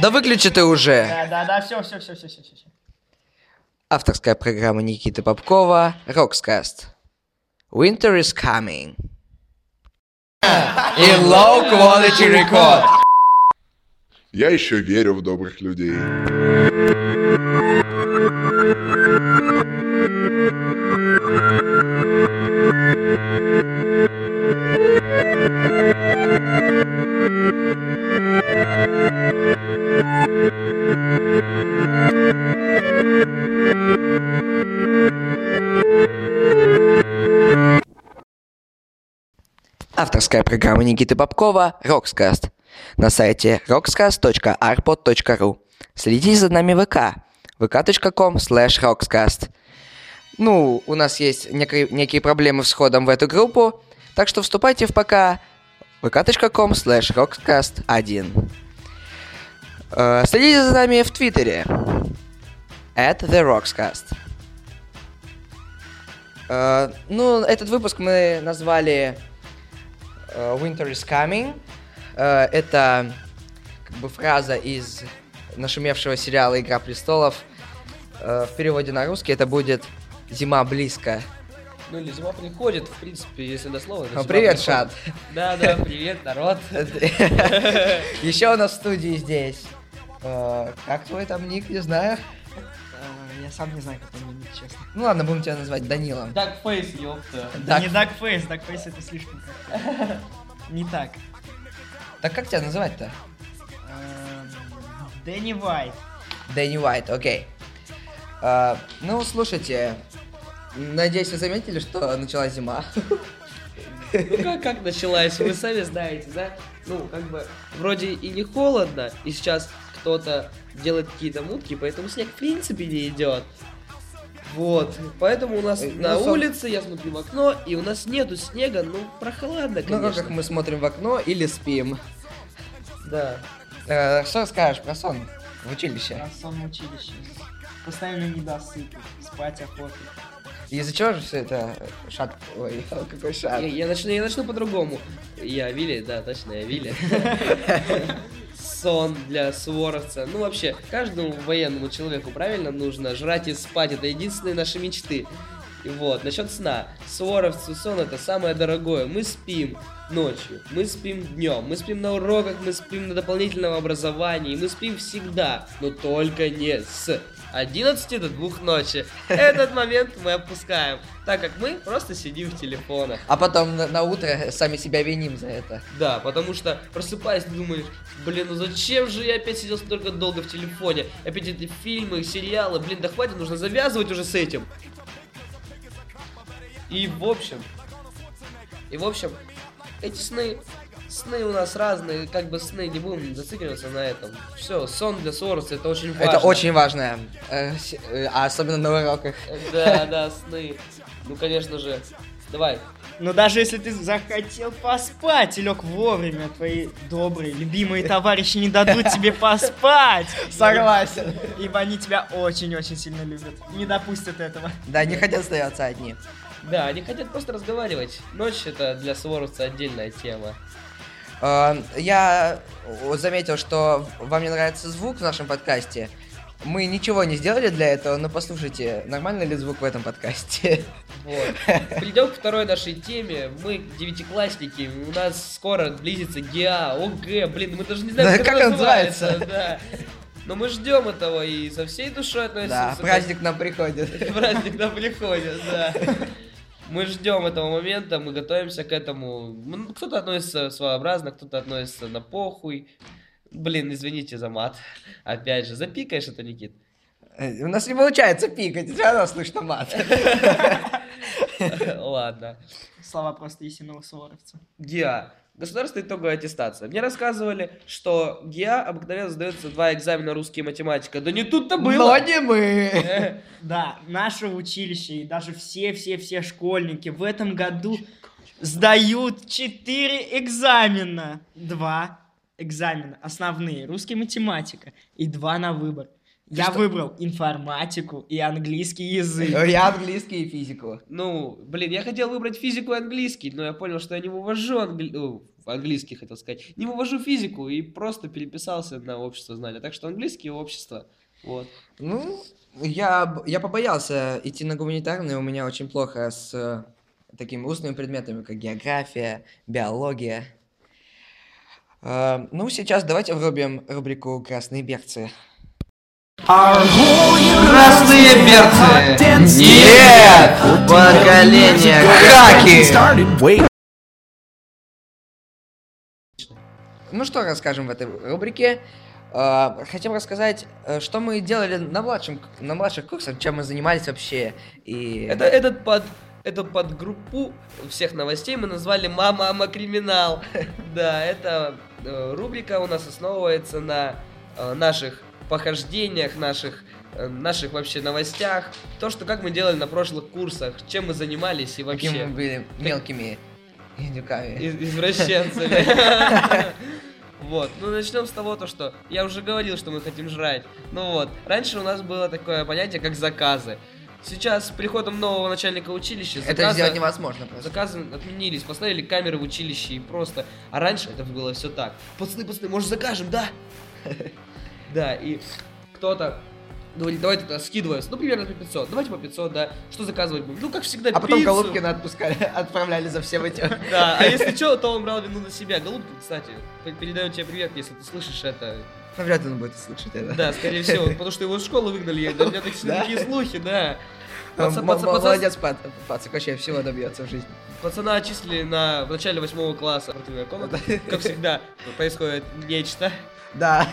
Да выключи ты уже. Да, да, да, все, все, все, все, все, все. Авторская программа Никиты Попкова Roxcast. Winter is coming. In low quality record. Я еще верю в добрых людей. Авторская программа Никиты Попкова Roxcast. На сайте roxcast.arpod.ru. Следите за нами в ВК. vk.com slash roxcast. Ну, у нас есть некие, некие проблемы с входом в эту группу, так что вступайте в ПК vk.com slash roxcast1. Э, Следите за нами в Твиттере at the Roxcast. Э, Ну, этот выпуск мы назвали Winter is coming. Э, Это как бы фраза из нашумевшего сериала Игра престолов. Э, В переводе на русский это будет Зима близко. Ну или зима приходит, в принципе, если дословно. то Ну, Привет, приходит. Шад. Да, да, привет, народ. Еще у нас в студии здесь. э, Как твой там ник, не знаю. Я сам не знаю, как он имя, честно. Ну ладно, будем тебя называть Данилом. Dogface, ёпта. Так. Не Dogface, Dogface это слишком как-то не так. Так как тебя называть-то? Эм, Danny White. Danny White, окей. А, ну, слушайте, надеюсь, вы заметили, что началась зима. Ну как, как началась, вы сами знаете, да? Ну, как бы, вроде и не холодно, и сейчас кто-то делает какие-то мутки, поэтому снег в принципе не идет. Вот, поэтому у нас ну, на соб- улице, я смотрю в окно, и у нас нету снега, ну, прохладно, Ну, конечно. как мы смотрим в окно или спим. Да. Э, что скажешь про сон в училище? Я сон в училище. Постоянно недосып. Спать охота. Из-за чего же все это шат... Ой, какой шат. Я, я начну, я начну по-другому. Я Вилли, да, точно, я Вилли. Сон для суворовца. Ну, вообще, каждому военному человеку правильно нужно жрать и спать. Это единственные наши мечты. Вот, насчет сна. Суворовцу сон это самое дорогое. Мы спим ночью, мы спим днем, мы спим на уроках, мы спим на дополнительном образовании, мы спим всегда, но только не с 11 до 2 ночи. Этот момент мы опускаем, так как мы просто сидим в телефонах. А потом на, на утро сами себя виним за это. Да, потому что просыпаясь, ты думаешь, блин, ну зачем же я опять сидел столько долго в телефоне? Опять эти фильмы, сериалы, блин, да хватит, нужно завязывать уже с этим. И в общем, и в общем, эти сны, сны у нас разные, как бы сны, не будем зацикливаться на этом. Все, сон для Сороса, это очень важно. Это очень важно. Э, э, а особенно на уроках. Да, да, сны. Ну, конечно же. Давай, Но даже если ты захотел поспать и лег вовремя, твои добрые, любимые товарищи не дадут тебе поспать. Согласен. Ибо они тебя очень-очень сильно любят. Не допустят этого. Да, не хотят остаться одни. Да, они хотят просто разговаривать. Ночь это для суворовца отдельная тема. Э, Я заметил, что вам не нравится звук в нашем подкасте. Мы ничего не сделали для этого, но послушайте, нормальный ли звук в этом подкасте? Вот. Перейдем к второй нашей теме. Мы девятиклассники, у нас скоро близится ГИА, ОГЭ, блин, мы даже не знаем, Да, как, как он называется. называется? Да. Но мы ждем этого и со всей душой относимся. Да, праздник к нам приходит. Праздник нам приходит, да. Мы ждем этого момента, мы готовимся к этому. Кто-то относится своеобразно, кто-то относится на похуй. Блин, извините за мат. Опять же, запикаешь это, Никит? Э, У нас не получается пикать, все равно слышно мат. Ладно. Слова просто истинного суворовца. ГИА. Государственная итоговая аттестация. Мне рассказывали, что ГИА обыкновенно сдается два экзамена русский и математика. Да не тут-то Но было. не мы. Да, наше училище и даже все-все-все школьники в этом году сдают 4 экзамена. Два экзамена основные, русский и математика, и два на выбор. Я что? выбрал информатику и английский язык. Я английский и физику. Ну, блин, я хотел выбрать физику и английский, но я понял, что я не вывожу англи- ну, по-английски хотел сказать. Не вывожу физику и просто переписался на общество знания. Так что английский и общество. Вот. Ну, я, я побоялся идти на гуманитарные, у меня очень плохо с э, такими устными предметами, как география, биология. Э, ну, сейчас давайте врубим рубрику «Красные берцы». Красные берцы! Нет! Поколение хаки! Ну что расскажем в этой рубрике? Э, Хотим рассказать, э, что мы делали на, младшем, на младших курсах, чем мы занимались вообще. И... Это, этот под, эту подгруппу всех новостей мы назвали «Мама, мама, криминал». Да, эта э, рубрика у нас основывается на э, наших похождениях, наших э, наших вообще новостях, то, что как мы делали на прошлых курсах, чем мы занимались и Какими вообще мы были мелкими индюками. из- извращенцами. Вот, ну начнем с того, то, что я уже говорил, что мы хотим жрать. Ну вот, раньше у нас было такое понятие, как заказы. Сейчас с приходом нового начальника училища Это заказы- сделать невозможно просто. Заказы отменились, поставили камеры в училище и просто. А раньше это было все так. Пацаны, пацаны, может закажем, да? Да, и кто-то говорит, давайте тогда скидываем, ну примерно по 500, давайте по 500, да, что заказывать будем? Ну как всегда, А потом пиццу. Голубкина отпускали, отправляли за всем этим. Да, а если что, то он брал вину на себя. Голубка, кстати, передаю тебе привет, если ты слышишь это. Ну, вряд ли он будет слышать это. Да, скорее всего, потому что его из школы выгнали, у меня такие слухи, да. Молодец, Пацак, вообще всего добьется в жизни. Пацана отчислили на, в начале восьмого класса. Как всегда, происходит нечто. Да.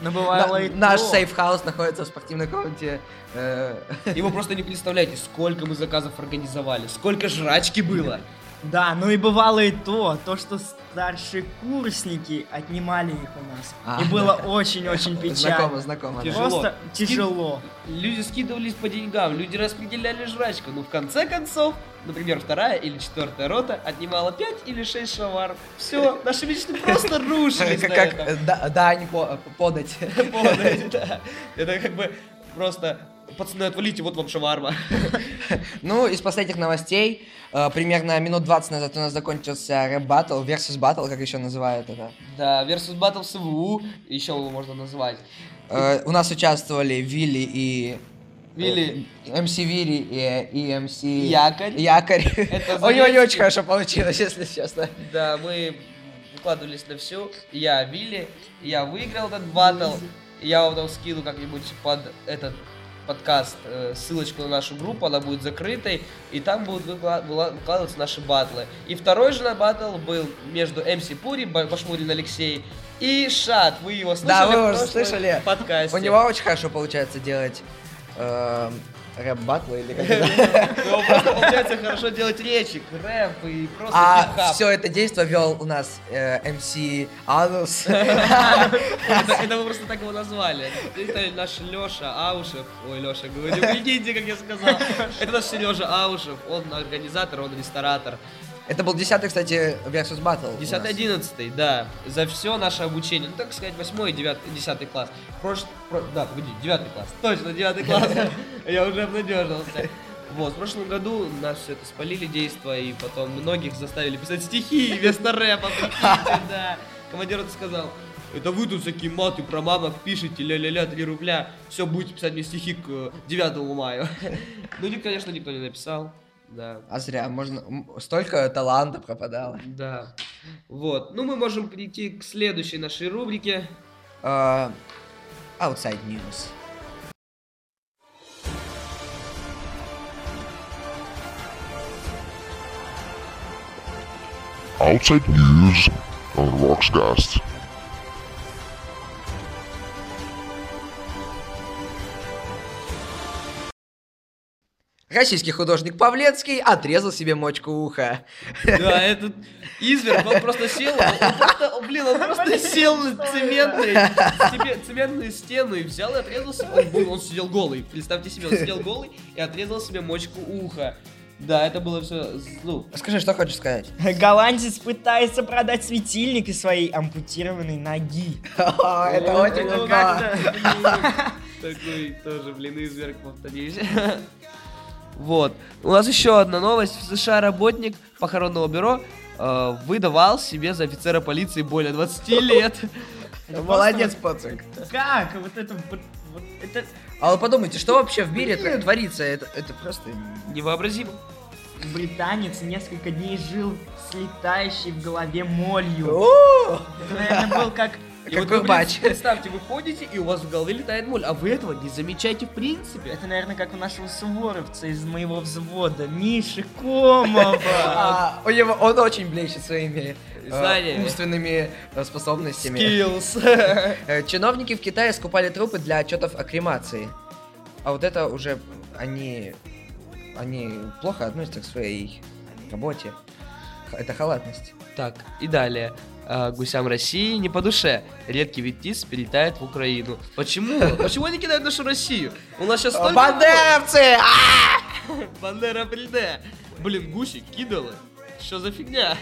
Но бывало и Наш safe house находится в спортивной комнате. э, И вы просто не представляете, сколько мы заказов организовали, сколько жрачки было. Да, ну и бывало и то, то, что старшекурсники отнимали их у нас. А, и было да. очень-очень печально. Знакомо, знакомо. да. Тяжело. Просто тяжело. Люди скидывались по деньгам, люди распределяли жрачку. Но в конце концов, например, вторая или четвертая рота отнимала 5 или 6 шавар. Все, наши мечты просто рушились Как да- дань по- подать. Подать, да. Это как бы просто Пацаны, отвалите, вот вам шаварма. Ну, из последних новостей, э, примерно минут 20 назад у нас закончился рэп батл, versus батл, как еще называют это. Да, versus Battle СВУ, еще его можно назвать. Э, У нас участвовали Вилли и... Вилли. э, МС Вилли и, и МС... Якорь. Якорь. Это У него не очень хорошо получилось, если честно. Да, мы выкладывались на всю. Я Вилли, я выиграл этот батл. Я вам там скину как-нибудь под этот подкаст э, ссылочку на нашу группу, она будет закрытой, и там будут выкладываться наши батлы. И второй же на батл был между МС Пури, Ба- Башмурин Алексей и Шат. Вы его слышали? Да, вы прошлом слышали. подкасте? У него очень хорошо получается делать эм, рэп батлы или как это. У него просто получается хорошо делать речи, рэп и просто А все это действо вел у нас МС Анус. Это, это мы просто так его назвали. Это наш Леша Аушев. Ой, Леша, говорю, прикиньте, как я сказал. Это наш Сережа Аушев. Он организатор, он ресторатор. Это был десятый, кстати, versus battle. у нас. 10-11, да. За все наше обучение. Ну, так сказать, 8 и 9, 10 класс. Прош... про- Да, погоди, 9 класс. Точно, 9 класс. Я уже обнадежился. Вот, в прошлом году нас все это спалили действо, и потом многих заставили писать стихи вместо рэпа, прикиньте, да. Командир это сказал, это вы тут всякие маты про мамок пишете, ля-ля-ля, 3 рубля, все, будете писать мне стихи к э, 9 мая. Ну, конечно, никто не написал, да. А зря, можно... Столько таланта пропадало. Да. Вот. Ну, мы можем перейти к следующей нашей рубрике. Э, Outside News. Outside News on Roxcast. Российский художник Павлецкий отрезал себе мочку уха. Да, этот изверг, он просто сел, он просто, блин, он просто сел на цементные, цеме- цементную стену и взял и отрезал себе, он, был- он сидел голый, представьте себе, он сидел голый и отрезал себе мочку уха. Да, это было все, ну, Скажи, что хочешь сказать? Голландец пытается продать светильник из своей ампутированной ноги. Это очень Такой тоже, блин, изверг, повторюсь. Вот. У нас еще одна новость. В США работник похоронного бюро э, выдавал себе за офицера полиции более 20 лет. Молодец, вот- Как? Вот это вот, вот это А вы подумайте, что вообще в мире творится? Это, это просто... Невообразимо. британец несколько дней жил с летающей в голове молью. Это, наверное, был как... И Как вот вы, блин, Представьте, вы ходите, и у вас в голове летает моль, а вы этого не замечаете в принципе. Это, наверное, как у нашего суворовца из моего взвода, Миши Комова. А, у него, он очень блещет своими э, Знаниями. умственными э, способностями. Skills. Э, Чиновники в Китае скупали трупы для отчетов о кремации. А вот это уже они, они плохо относятся к своей работе. Это халатность. Так, и далее. А, гусям России не по душе. Редкий ветис перелетает в Украину. Почему? Почему они кидают нашу Россию? У нас сейчас столько... Бандеровцы! Бандера приде. Блин, гуси, кидалы. Что за фигня?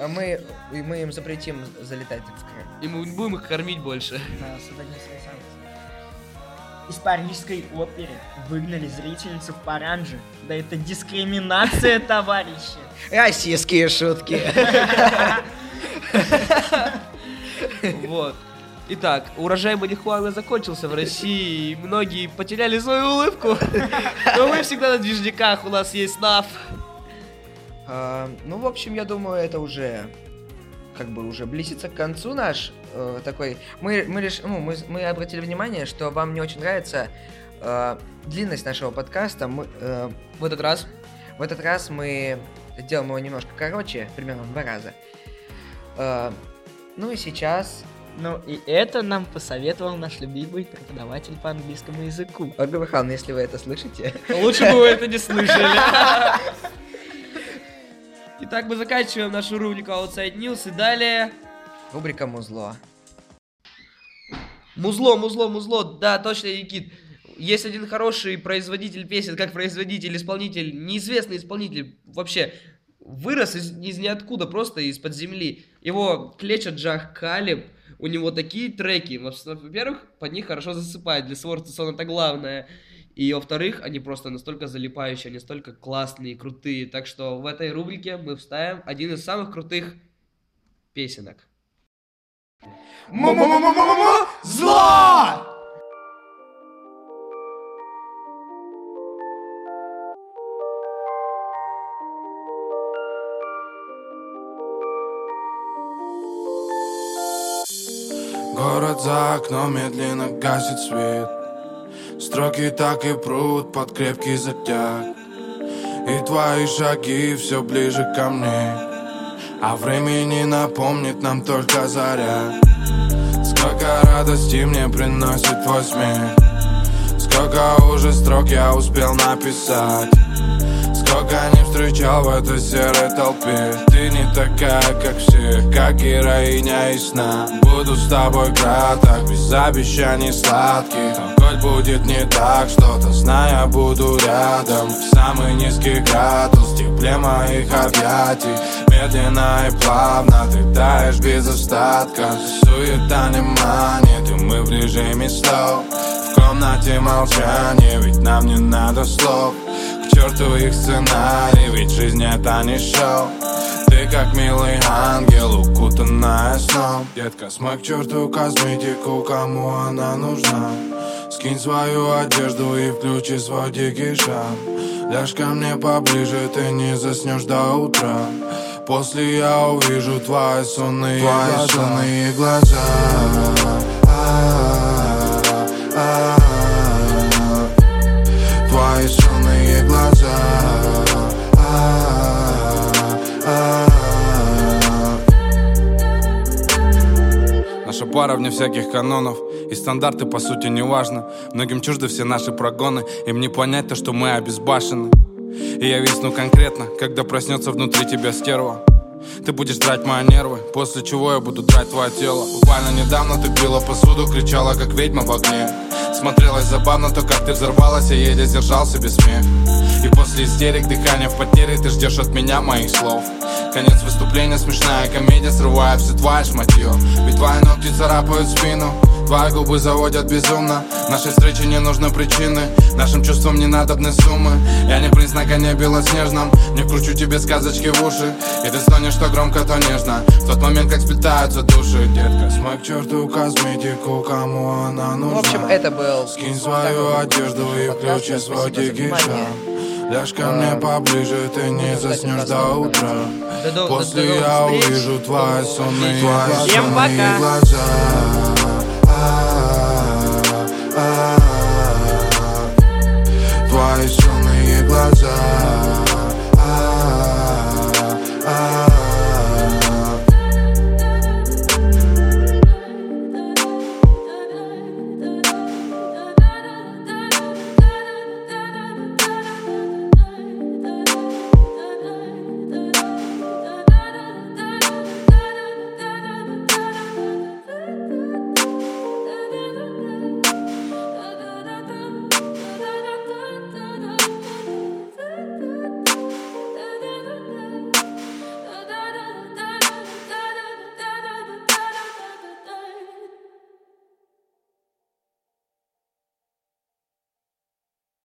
А мы, и мы им запретим залетать в Крым. И мы будем их кормить больше. Да. Из парижской оперы выгнали зрительницу в паранже. Да это дискриминация, товарищи. Российские шутки. Вот. Итак, урожай марихуаны закончился в России, и многие потеряли свою улыбку. Но мы всегда на движниках, у нас есть НАФ. А, Ну, в общем, я думаю, это уже как бы уже близится к концу наш э, такой. Мы мы реш... ну, мы мы обратили внимание, что вам не очень нравится э, длинность нашего подкаста. Мы э, В этот раз в этот раз мы сделаем его немножко короче, примерно в два раза. Э, Ну и сейчас Ну и это нам посоветовал наш любимый преподаватель по английскому языку. Михайловна, если вы это слышите, лучше бы вы это не слышали. Итак, мы заканчиваем нашу рубрику Outside News и далее... рубрика Музло. Музло, музло, музло, да, точно, Никит. Есть один хороший производитель песен, как производитель, исполнитель, неизвестный исполнитель, вообще вырос из, из ниоткуда, просто из-под земли. Его клечет Джах Калиб, у него такие треки, во- во-первых, под них хорошо засыпать, для Сворта Сон это главное. И во-вторых, они просто настолько залипающие, они настолько классные, крутые. Так что в этой рубрике мы вставим один из самых крутых песенок. Зло! Город за окном медленно гасит свет. Строки так и прут под крепкий затяг И твои шаги все ближе ко мне. А времени напомнит нам только заря. Сколько радости мне приносит твой смех. Сколько уже строк я успел написать Сколько не встречал в этой серой толпе. Ты не такая, как все, как героиня из сна. Буду с тобой краток, без обещаний сладких. Хоть будет не так что-то, знай, я буду рядом. В самый низкий градус, тепле моих объятий. Медленно и плавно ты таешь без остатка. Суета не манит, и мы в режиме слов В комнате молчание, ведь нам не надо слов к их сценарий, ведь жизнь это не шоу. Ты как милый ангел, укутанная сном. Детка, смой к черту косметику, кому она нужна? Скинь свою одежду и включи свой дикий шаг Ляжь ко мне поближе, ты не заснешь до утра. После я увижу твои сонные твои глаза, сонные глаза. Твои сонные глаза. Наша пара вне всяких канонов И стандарты по сути не важно. Многим чужды все наши прогоны Им не понять то, что мы обезбашены. И я висну конкретно Когда проснется внутри тебя стерва ты будешь драть мои нервы, после чего я буду драть твое тело. Буквально недавно ты била посуду, кричала как ведьма в огне. Смотрелось забавно то, как ты взорвалась, я еле сдержался без смех И после истерик, дыхания в потере, ты ждешь от меня моих слов. Конец выступления, смешная комедия, срывая все твои шматье Ведь твои ногти царапают спину Твои губы заводят безумно. Нашей встрече не нужны причины. Нашим чувствам не надобны суммы. Я не принц на коне белоснежном. Не кручу тебе сказочки в уши. И ты стонешь то громко, то нежно. В тот момент, как сплетаются души. Детка, смой к черту косметику. Кому она нужна? Ну, в общем, это был Скинь свою одежду и включи свой дикий шаг Ляжь ко мне поближе, ты не заснешь до утра. После я увижу твои сонные глаза